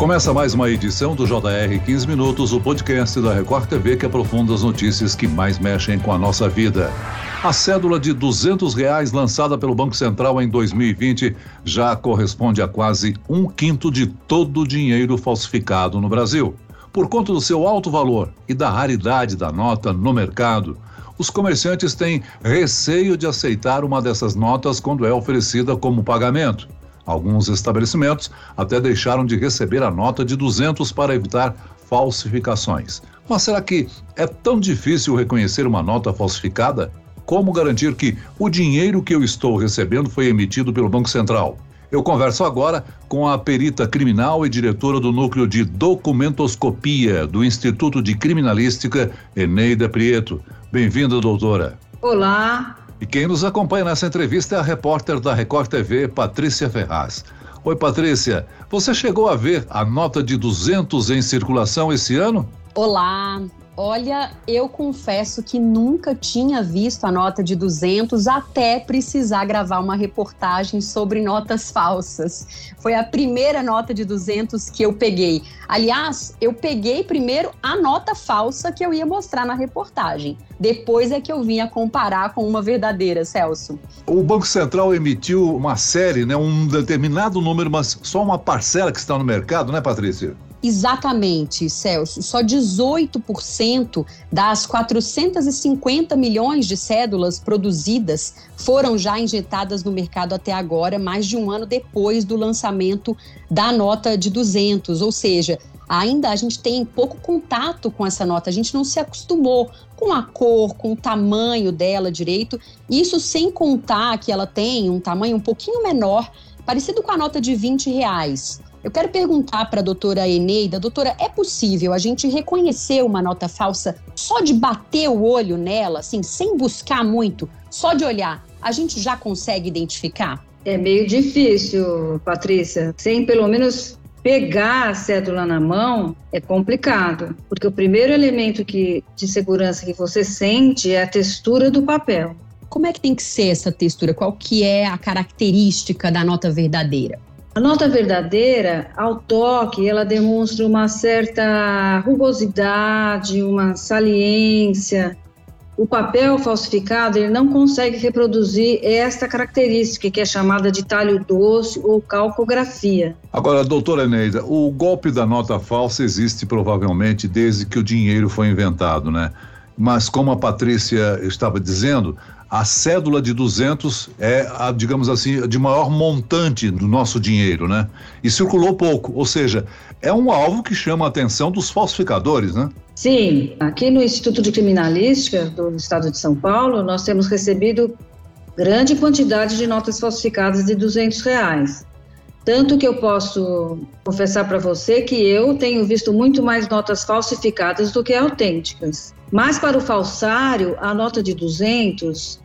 Começa mais uma edição do JR 15 Minutos, o podcast da Record TV que aprofunda as notícias que mais mexem com a nossa vida. A cédula de 200 reais lançada pelo Banco Central em 2020 já corresponde a quase um quinto de todo o dinheiro falsificado no Brasil. Por conta do seu alto valor e da raridade da nota no mercado, os comerciantes têm receio de aceitar uma dessas notas quando é oferecida como pagamento. Alguns estabelecimentos até deixaram de receber a nota de 200 para evitar falsificações. Mas será que é tão difícil reconhecer uma nota falsificada? Como garantir que o dinheiro que eu estou recebendo foi emitido pelo Banco Central? Eu converso agora com a perita criminal e diretora do Núcleo de Documentoscopia do Instituto de Criminalística, Eneida Prieto. Bem-vinda, doutora. Olá, e quem nos acompanha nessa entrevista é a repórter da Record TV, Patrícia Ferraz. Oi, Patrícia. Você chegou a ver a nota de 200 em circulação esse ano? Olá, Olha, eu confesso que nunca tinha visto a nota de 200 até precisar gravar uma reportagem sobre notas falsas. Foi a primeira nota de 200 que eu peguei. Aliás, eu peguei primeiro a nota falsa que eu ia mostrar na reportagem. Depois é que eu vinha comparar com uma verdadeira, Celso. O Banco Central emitiu uma série, né, um determinado número, mas só uma parcela que está no mercado, né, Patrícia? Exatamente, Celso. Só 18% das 450 milhões de cédulas produzidas foram já injetadas no mercado até agora, mais de um ano depois do lançamento da nota de 200. Ou seja, ainda a gente tem pouco contato com essa nota, a gente não se acostumou com a cor, com o tamanho dela direito. Isso sem contar que ela tem um tamanho um pouquinho menor, parecido com a nota de 20 reais. Eu quero perguntar para a doutora Eneida, doutora, é possível a gente reconhecer uma nota falsa só de bater o olho nela, assim, sem buscar muito, só de olhar, a gente já consegue identificar? É meio difícil, Patrícia, sem pelo menos pegar a cédula na mão é complicado, porque o primeiro elemento que, de segurança que você sente é a textura do papel. Como é que tem que ser essa textura? Qual que é a característica da nota verdadeira? A nota verdadeira, ao toque, ela demonstra uma certa rugosidade, uma saliência. O papel falsificado ele não consegue reproduzir esta característica que é chamada de talho doce ou calcografia. Agora, doutora Eneida, o golpe da nota falsa existe provavelmente desde que o dinheiro foi inventado, né? Mas como a Patrícia estava dizendo, a cédula de 200 é, a, digamos assim, de maior montante do nosso dinheiro, né? E circulou pouco, ou seja, é um alvo que chama a atenção dos falsificadores, né? Sim, aqui no Instituto de Criminalística do Estado de São Paulo, nós temos recebido grande quantidade de notas falsificadas de 200 reais. Tanto que eu posso confessar para você que eu tenho visto muito mais notas falsificadas do que autênticas. Mas para o falsário, a nota de 200,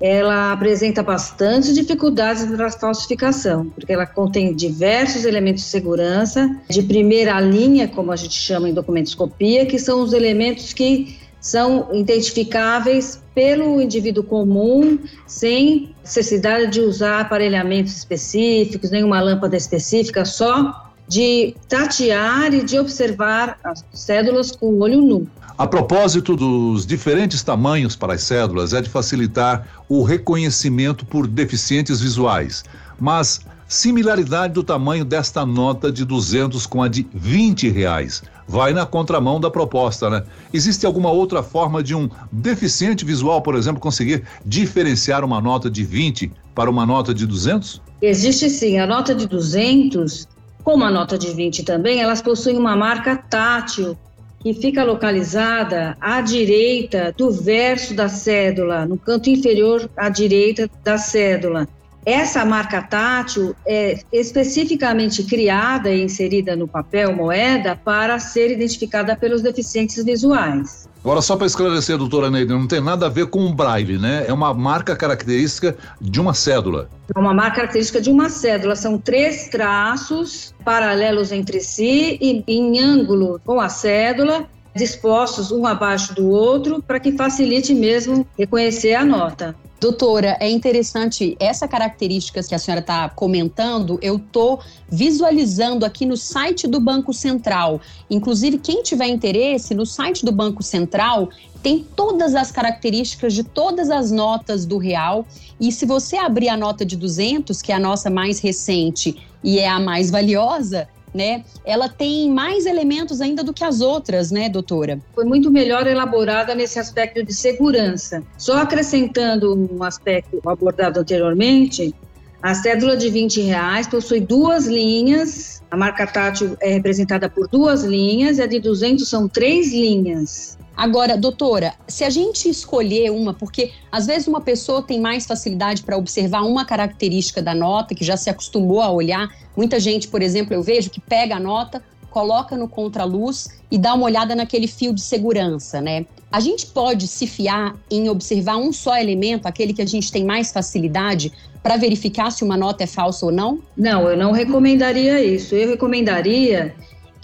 ela apresenta bastante dificuldades na falsificação, porque ela contém diversos elementos de segurança de primeira linha, como a gente chama em documentoscopia, que são os elementos que são identificáveis pelo indivíduo comum, sem necessidade de usar aparelhamentos específicos, nenhuma lâmpada específica, só de tatear e de observar as cédulas com o olho nu. A propósito dos diferentes tamanhos para as cédulas, é de facilitar o reconhecimento por deficientes visuais. Mas similaridade do tamanho desta nota de 200 com a de 20 reais. Vai na contramão da proposta, né? Existe alguma outra forma de um deficiente visual, por exemplo, conseguir diferenciar uma nota de 20 para uma nota de 200? Existe sim. A nota de 200, como a nota de 20 também, elas possuem uma marca tátil que fica localizada à direita do verso da cédula, no canto inferior à direita da cédula. Essa marca tátil é especificamente criada e inserida no papel moeda para ser identificada pelos deficientes visuais. Agora, só para esclarecer, doutora Neide, não tem nada a ver com o braille, né? É uma marca característica de uma cédula. É uma marca característica de uma cédula. São três traços paralelos entre si e em ângulo com a cédula, dispostos um abaixo do outro, para que facilite mesmo reconhecer a nota. Doutora, é interessante essa característica que a senhora está comentando, eu estou visualizando aqui no site do Banco Central. Inclusive, quem tiver interesse, no site do Banco Central tem todas as características de todas as notas do real. E se você abrir a nota de 200, que é a nossa mais recente e é a mais valiosa, né? Ela tem mais elementos ainda do que as outras, né, doutora? Foi muito melhor elaborada nesse aspecto de segurança. Só acrescentando um aspecto abordado anteriormente, a cédula de 20 reais possui duas linhas, a marca tátil é representada por duas linhas e a de 200 são três linhas. Agora, doutora, se a gente escolher uma, porque às vezes uma pessoa tem mais facilidade para observar uma característica da nota, que já se acostumou a olhar. Muita gente, por exemplo, eu vejo que pega a nota, coloca no contraluz e dá uma olhada naquele fio de segurança, né? A gente pode se fiar em observar um só elemento, aquele que a gente tem mais facilidade, para verificar se uma nota é falsa ou não? Não, eu não recomendaria isso. Eu recomendaria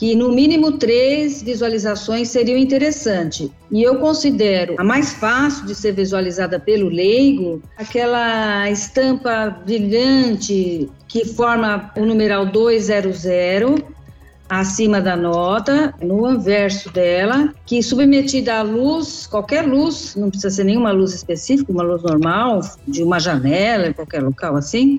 que no mínimo três visualizações seriam interessantes. E eu considero a mais fácil de ser visualizada pelo leigo aquela estampa brilhante que forma o numeral 200 acima da nota, no anverso dela, que submetida à luz, qualquer luz, não precisa ser nenhuma luz específica, uma luz normal, de uma janela, em qualquer local assim,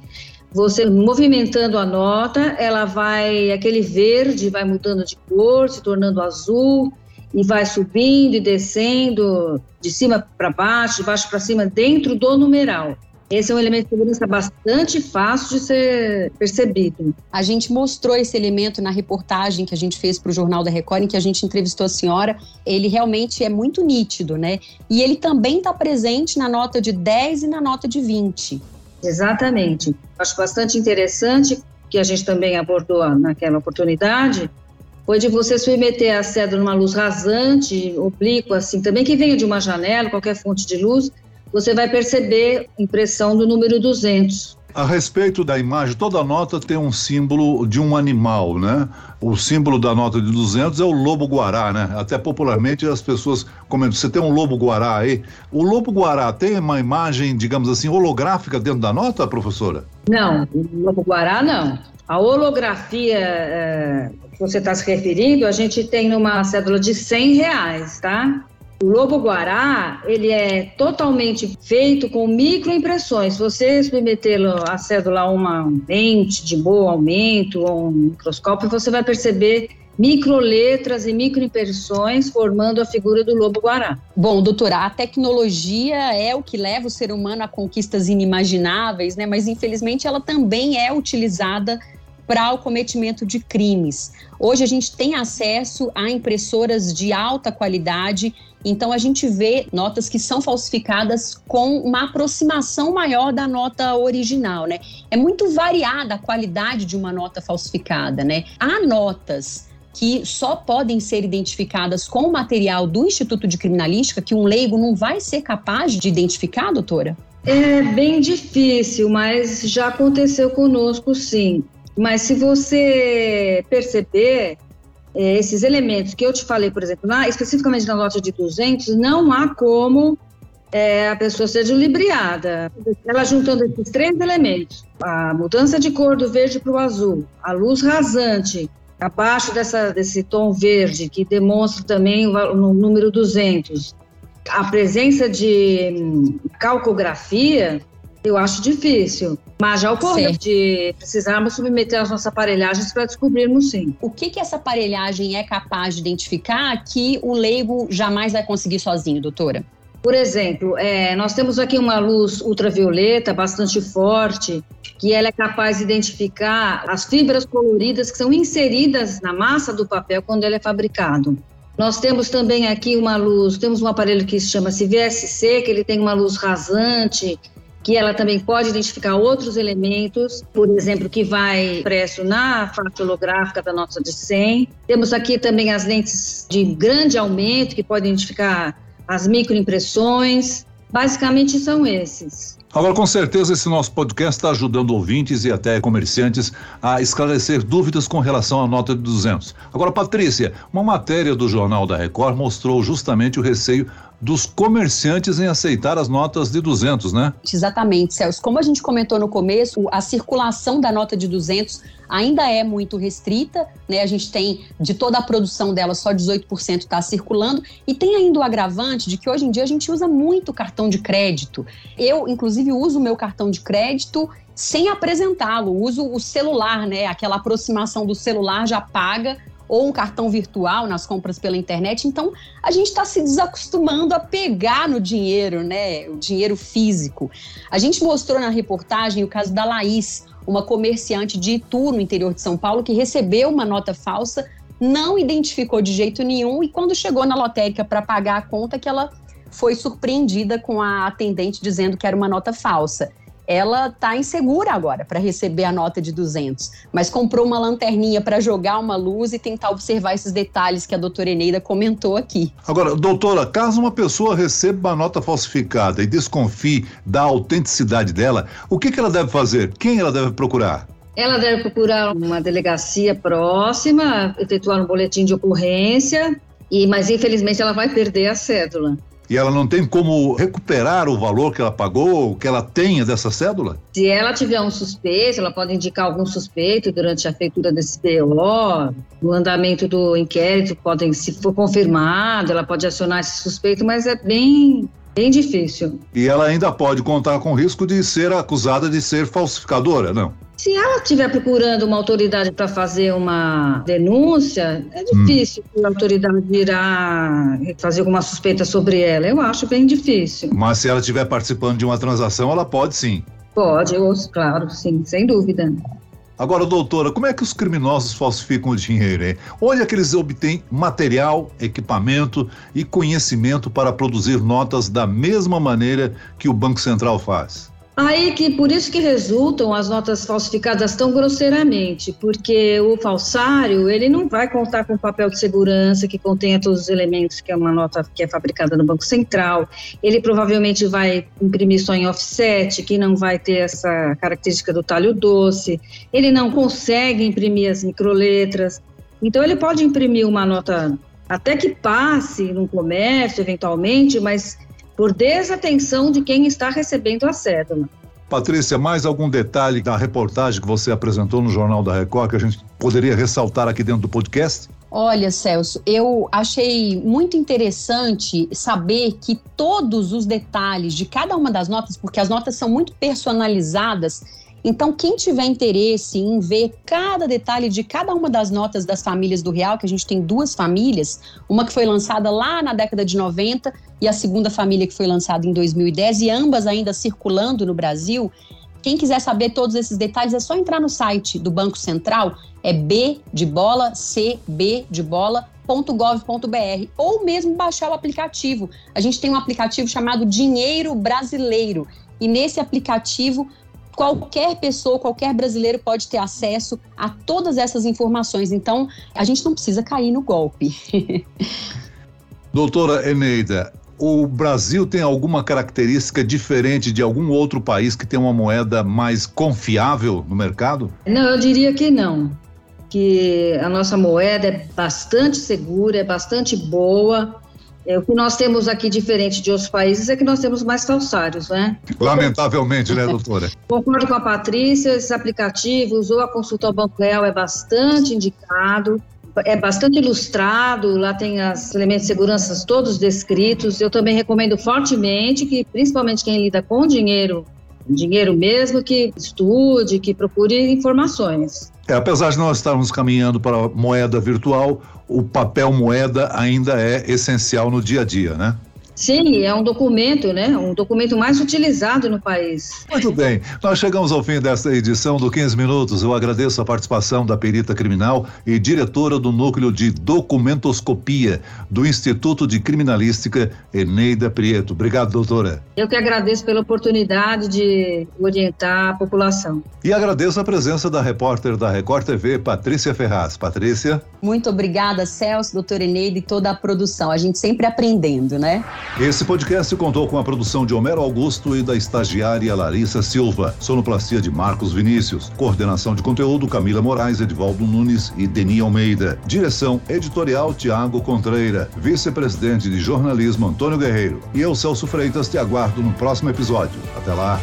você movimentando a nota, ela vai, aquele verde vai mudando de cor, se tornando azul, e vai subindo e descendo de cima para baixo, de baixo para cima, dentro do numeral. Esse é um elemento de segurança bastante fácil de ser percebido. A gente mostrou esse elemento na reportagem que a gente fez para o Jornal da Record, em que a gente entrevistou a senhora. Ele realmente é muito nítido, né? E ele também está presente na nota de 10 e na nota de 20. Exatamente. Acho bastante interessante que a gente também abordou naquela oportunidade foi de você submeter a cédula numa luz rasante, oblíqua, assim, também que venha de uma janela, qualquer fonte de luz, você vai perceber impressão do número 200. A respeito da imagem, toda nota tem um símbolo de um animal, né? O símbolo da nota de 200 é o lobo-guará, né? Até popularmente as pessoas comentam, você tem um lobo-guará aí? O lobo-guará tem uma imagem, digamos assim, holográfica dentro da nota, professora? Não, o lobo-guará não. A holografia é, que você está se referindo, a gente tem numa cédula de 100 reais, tá? O lobo guará, ele é totalmente feito com microimpressões. Se você submeter a cédula a uma lente de bom aumento ou um microscópio, você vai perceber microletras e microimpressões formando a figura do lobo guará. Bom, doutora, a tecnologia é o que leva o ser humano a conquistas inimagináveis, né? Mas infelizmente ela também é utilizada para o cometimento de crimes. Hoje a gente tem acesso a impressoras de alta qualidade, então a gente vê notas que são falsificadas com uma aproximação maior da nota original, né? É muito variada a qualidade de uma nota falsificada, né? Há notas que só podem ser identificadas com o material do Instituto de Criminalística, que um leigo não vai ser capaz de identificar, doutora? É bem difícil, mas já aconteceu conosco sim. Mas se você perceber, é, esses elementos que eu te falei, por exemplo, especificamente na nota de 200, não há como é, a pessoa seja lubriada. Ela juntando esses três elementos, a mudança de cor do verde para o azul, a luz rasante, abaixo dessa, desse tom verde, que demonstra também o, o número 200, a presença de hum, calcografia, eu acho difícil, mas já ocorreu de precisarmos submeter as nossas aparelhagens para descobrirmos sim. O que, que essa aparelhagem é capaz de identificar que o leigo jamais vai conseguir sozinho, doutora? Por exemplo, é, nós temos aqui uma luz ultravioleta bastante forte, que ela é capaz de identificar as fibras coloridas que são inseridas na massa do papel quando ele é fabricado. Nós temos também aqui uma luz, temos um aparelho que se chama-se VSC, que ele tem uma luz rasante, que ela também pode identificar outros elementos, por exemplo, que vai impresso na faixa holográfica da nota de 100. Temos aqui também as lentes de grande aumento, que podem identificar as microimpressões. Basicamente são esses. Agora, com certeza, esse nosso podcast está ajudando ouvintes e até comerciantes a esclarecer dúvidas com relação à nota de 200. Agora, Patrícia, uma matéria do Jornal da Record mostrou justamente o receio dos comerciantes em aceitar as notas de 200, né? Exatamente, Celso. Como a gente comentou no começo, a circulação da nota de 200 ainda é muito restrita, né? A gente tem de toda a produção dela só 18% está circulando e tem ainda o agravante de que hoje em dia a gente usa muito cartão de crédito. Eu, inclusive, uso o meu cartão de crédito sem apresentá-lo, uso o celular, né? Aquela aproximação do celular já paga ou um cartão virtual nas compras pela internet. Então, a gente está se desacostumando a pegar no dinheiro, né? O dinheiro físico. A gente mostrou na reportagem o caso da Laís, uma comerciante de Itu, no interior de São Paulo, que recebeu uma nota falsa, não identificou de jeito nenhum e quando chegou na lotérica para pagar a conta, que ela foi surpreendida com a atendente dizendo que era uma nota falsa ela está insegura agora para receber a nota de 200, mas comprou uma lanterninha para jogar uma luz e tentar observar esses detalhes que a doutora Eneida comentou aqui. Agora, doutora, caso uma pessoa receba uma nota falsificada e desconfie da autenticidade dela, o que, que ela deve fazer? Quem ela deve procurar? Ela deve procurar uma delegacia próxima, efetuar um boletim de ocorrência, e mas infelizmente ela vai perder a cédula e ela não tem como recuperar o valor que ela pagou, que ela tenha dessa cédula? Se ela tiver um suspeito, ela pode indicar algum suspeito durante a feitura desse BO, no andamento do inquérito, podem, se for confirmado, ela pode acionar esse suspeito, mas é bem Bem difícil. E ela ainda pode contar com o risco de ser acusada de ser falsificadora, não? Se ela estiver procurando uma autoridade para fazer uma denúncia, é difícil hum. a autoridade irá fazer alguma suspeita sobre ela. Eu acho bem difícil. Mas se ela estiver participando de uma transação, ela pode sim. Pode, eu, claro, sim, sem dúvida. Agora, doutora, como é que os criminosos falsificam o dinheiro? Hein? Onde é que eles obtêm material, equipamento e conhecimento para produzir notas da mesma maneira que o Banco Central faz? Aí que por isso que resultam as notas falsificadas tão grosseiramente, porque o falsário ele não vai contar com papel de segurança que contenha todos os elementos que é uma nota que é fabricada no Banco Central. Ele provavelmente vai imprimir só em offset, que não vai ter essa característica do talho doce. Ele não consegue imprimir as microletras. Então ele pode imprimir uma nota até que passe no comércio eventualmente, mas por desatenção de quem está recebendo a cédula. Patrícia, mais algum detalhe da reportagem que você apresentou no Jornal da Record que a gente poderia ressaltar aqui dentro do podcast? Olha, Celso, eu achei muito interessante saber que todos os detalhes de cada uma das notas, porque as notas são muito personalizadas, então, quem tiver interesse em ver cada detalhe de cada uma das notas das famílias do Real, que a gente tem duas famílias, uma que foi lançada lá na década de 90 e a segunda família que foi lançada em 2010, e ambas ainda circulando no Brasil. Quem quiser saber todos esses detalhes é só entrar no site do Banco Central, é B de bola, C, B de bola, .gov.br ou mesmo baixar o aplicativo. A gente tem um aplicativo chamado Dinheiro Brasileiro e nesse aplicativo qualquer pessoa, qualquer brasileiro pode ter acesso a todas essas informações. Então, a gente não precisa cair no golpe. Doutora Eneida, o Brasil tem alguma característica diferente de algum outro país que tem uma moeda mais confiável no mercado? Não, eu diria que não. Que a nossa moeda é bastante segura, é bastante boa. É, o que nós temos aqui diferente de outros países é que nós temos mais falsários, né? Lamentavelmente, né, doutora? Concordo com a Patrícia, esses aplicativos ou a consulta ao Banco Real é bastante indicado, é bastante ilustrado, lá tem os elementos de segurança todos descritos. Eu também recomendo fortemente que, principalmente quem lida com dinheiro, dinheiro mesmo, que estude, que procure informações. É, apesar de nós estarmos caminhando para a moeda virtual, o papel moeda ainda é essencial no dia a dia, né? Sim, é um documento, né? Um documento mais utilizado no país. Muito bem. Nós chegamos ao fim desta edição do 15 Minutos. Eu agradeço a participação da perita criminal e diretora do Núcleo de Documentoscopia do Instituto de Criminalística, Eneida Prieto. Obrigado, doutora. Eu que agradeço pela oportunidade de orientar a população. E agradeço a presença da repórter da Record TV, Patrícia Ferraz. Patrícia. Muito obrigada, Celso, doutora Eneida e toda a produção. A gente sempre aprendendo, né? Esse podcast contou com a produção de Homero Augusto e da estagiária Larissa Silva, sonoplastia de Marcos Vinícius, coordenação de conteúdo Camila Moraes, Edvaldo Nunes e Deni Almeida, direção editorial Tiago Contreira, vice-presidente de jornalismo Antônio Guerreiro. E eu, Celso Freitas, te aguardo no próximo episódio. Até lá.